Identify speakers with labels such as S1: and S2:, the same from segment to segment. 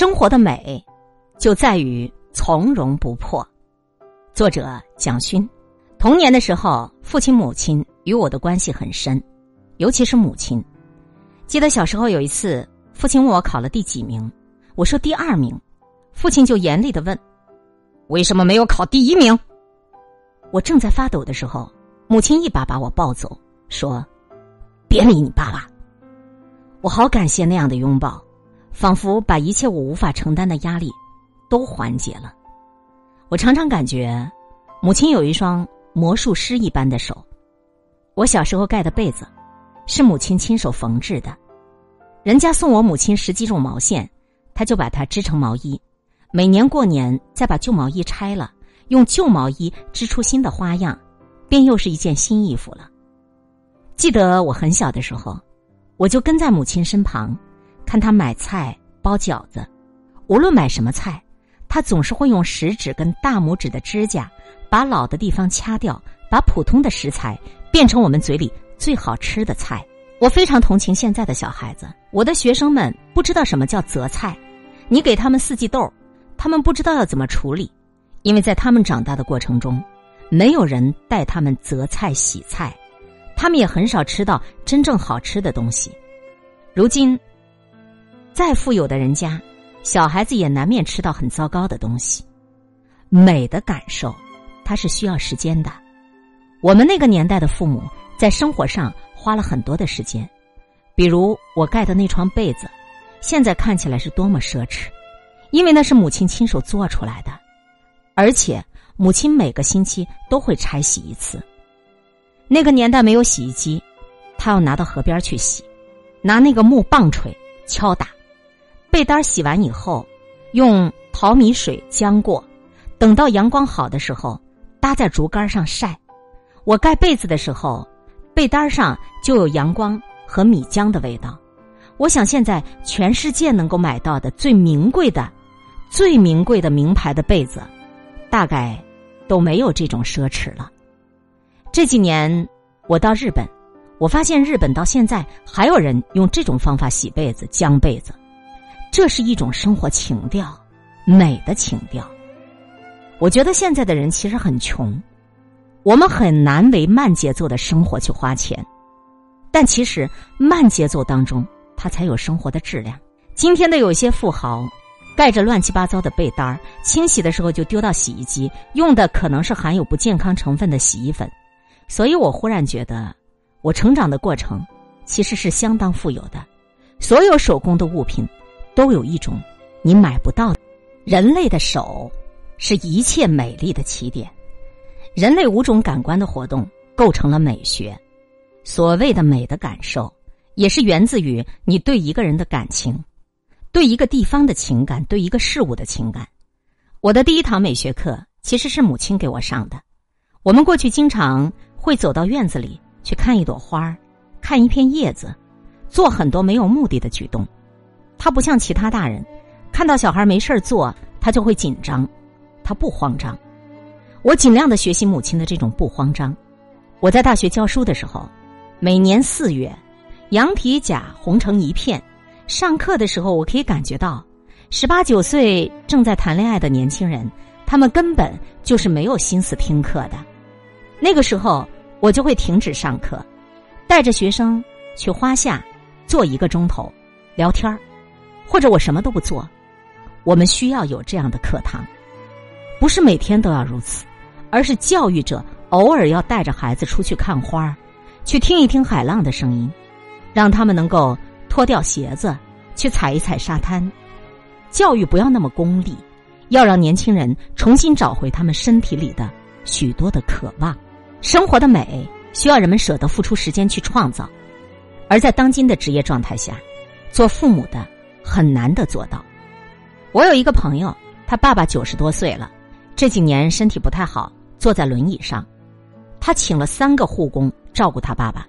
S1: 生活的美，就在于从容不迫。作者蒋勋。童年的时候，父亲母亲与我的关系很深，尤其是母亲。记得小时候有一次，父亲问我考了第几名，我说第二名，父亲就严厉的问：“为什么没有考第一名？”我正在发抖的时候，母亲一把把我抱走，说：“别理你爸爸。”我好感谢那样的拥抱，仿佛把一切我无法承担的压力都缓解了。我常常感觉，母亲有一双魔术师一般的手。我小时候盖的被子，是母亲亲手缝制的。人家送我母亲十几种毛线，她就把它织成毛衣。每年过年，再把旧毛衣拆了，用旧毛衣织出新的花样，便又是一件新衣服了。记得我很小的时候。我就跟在母亲身旁，看他买菜包饺子。无论买什么菜，他总是会用食指跟大拇指的指甲把老的地方掐掉，把普通的食材变成我们嘴里最好吃的菜。我非常同情现在的小孩子，我的学生们不知道什么叫择菜。你给他们四季豆，他们不知道要怎么处理，因为在他们长大的过程中，没有人带他们择菜洗菜。他们也很少吃到真正好吃的东西。如今，再富有的人家，小孩子也难免吃到很糟糕的东西。美的感受，它是需要时间的。我们那个年代的父母在生活上花了很多的时间，比如我盖的那床被子，现在看起来是多么奢侈，因为那是母亲亲手做出来的，而且母亲每个星期都会拆洗一次。那个年代没有洗衣机，他要拿到河边去洗，拿那个木棒槌敲打，被单洗完以后，用淘米水浆过，等到阳光好的时候，搭在竹竿上晒。我盖被子的时候，被单上就有阳光和米浆的味道。我想现在全世界能够买到的最名贵的、最名贵的名牌的被子，大概都没有这种奢侈了。这几年我到日本，我发现日本到现在还有人用这种方法洗被子、浆被子，这是一种生活情调，美的情调。我觉得现在的人其实很穷，我们很难为慢节奏的生活去花钱，但其实慢节奏当中，它才有生活的质量。今天的有些富豪，盖着乱七八糟的被单清洗的时候就丢到洗衣机，用的可能是含有不健康成分的洗衣粉。所以我忽然觉得，我成长的过程其实是相当富有的。所有手工的物品都有一种你买不到。人类的手是一切美丽的起点。人类五种感官的活动构成了美学。所谓的美的感受，也是源自于你对一个人的感情，对一个地方的情感，对一个事物的情感。我的第一堂美学课其实是母亲给我上的。我们过去经常。会走到院子里去看一朵花看一片叶子，做很多没有目的的举动。他不像其他大人，看到小孩没事做，他就会紧张。他不慌张。我尽量的学习母亲的这种不慌张。我在大学教书的时候，每年四月，羊皮甲红成一片。上课的时候，我可以感觉到，十八九岁正在谈恋爱的年轻人，他们根本就是没有心思听课的。那个时候，我就会停止上课，带着学生去花下坐一个钟头聊天或者我什么都不做。我们需要有这样的课堂，不是每天都要如此，而是教育者偶尔要带着孩子出去看花去听一听海浪的声音，让他们能够脱掉鞋子去踩一踩沙滩。教育不要那么功利，要让年轻人重新找回他们身体里的许多的渴望。生活的美需要人们舍得付出时间去创造，而在当今的职业状态下，做父母的很难得做到。我有一个朋友，他爸爸九十多岁了，这几年身体不太好，坐在轮椅上。他请了三个护工照顾他爸爸。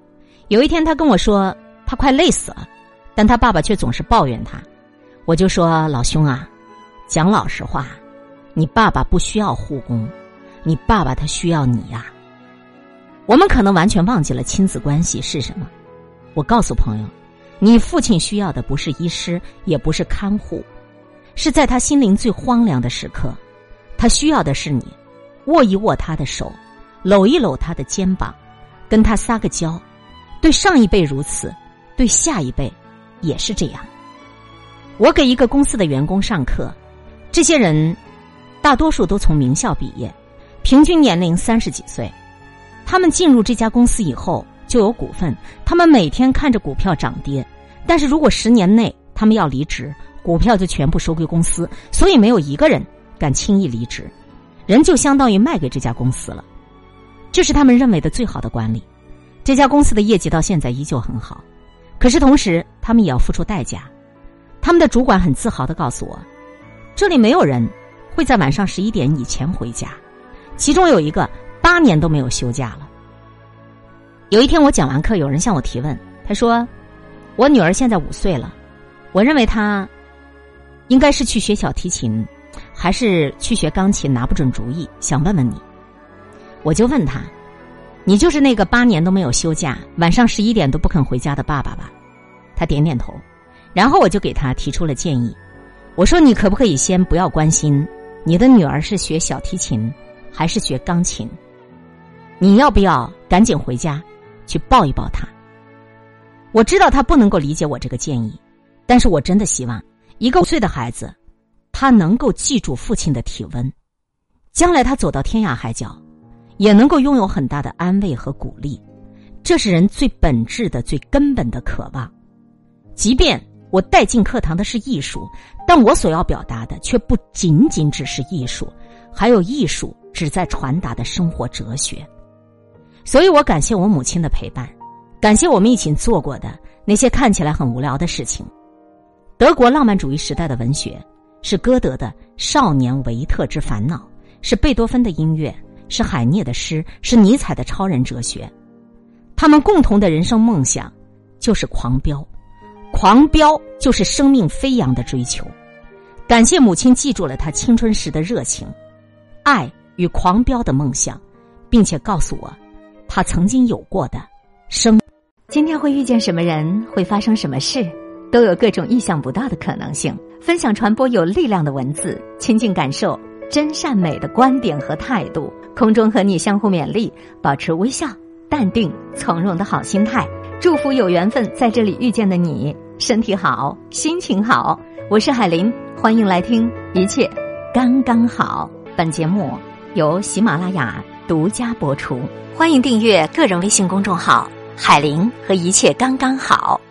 S1: 有一天，他跟我说他快累死了，但他爸爸却总是抱怨他。我就说老兄啊，讲老实话，你爸爸不需要护工，你爸爸他需要你呀。我们可能完全忘记了亲子关系是什么。我告诉朋友，你父亲需要的不是医师，也不是看护，是在他心灵最荒凉的时刻，他需要的是你，握一握他的手，搂一搂他的肩膀，跟他撒个娇。对上一辈如此，对下一辈也是这样。我给一个公司的员工上课，这些人大多数都从名校毕业，平均年龄三十几岁。他们进入这家公司以后就有股份，他们每天看着股票涨跌。但是如果十年内他们要离职，股票就全部收归公司，所以没有一个人敢轻易离职，人就相当于卖给这家公司了。这是他们认为的最好的管理。这家公司的业绩到现在依旧很好，可是同时他们也要付出代价。他们的主管很自豪的告诉我，这里没有人会在晚上十一点以前回家，其中有一个八年都没有休假了。有一天我讲完课，有人向我提问，他说：“我女儿现在五岁了，我认为她应该是去学小提琴，还是去学钢琴，拿不准主意，想问问你。”我就问他。你就是那个八年都没有休假，晚上十一点都不肯回家的爸爸吧？他点点头，然后我就给他提出了建议。我说：“你可不可以先不要关心你的女儿是学小提琴还是学钢琴？你要不要赶紧回家去抱一抱他？”我知道他不能够理解我这个建议，但是我真的希望一个五岁的孩子，他能够记住父亲的体温，将来他走到天涯海角。也能够拥有很大的安慰和鼓励，这是人最本质的、最根本的渴望。即便我带进课堂的是艺术，但我所要表达的却不仅仅只是艺术，还有艺术旨在传达的生活哲学。所以我感谢我母亲的陪伴，感谢我们一起做过的那些看起来很无聊的事情。德国浪漫主义时代的文学是歌德的《少年维特之烦恼》，是贝多芬的音乐。是海涅的诗，是尼采的超人哲学，他们共同的人生梦想就是狂飙，狂飙就是生命飞扬的追求。感谢母亲记住了他青春时的热情、爱与狂飙的梦想，并且告诉我他曾经有过的生。
S2: 今天会遇见什么人，会发生什么事，都有各种意想不到的可能性。分享传播有力量的文字，亲近感受。真善美的观点和态度，空中和你相互勉励，保持微笑、淡定、从容的好心态。祝福有缘分在这里遇见的你，身体好，心情好。我是海林，欢迎来听一切刚刚好。本节目由喜马拉雅独家播出，欢迎订阅个人微信公众号“海林”和一切刚刚好。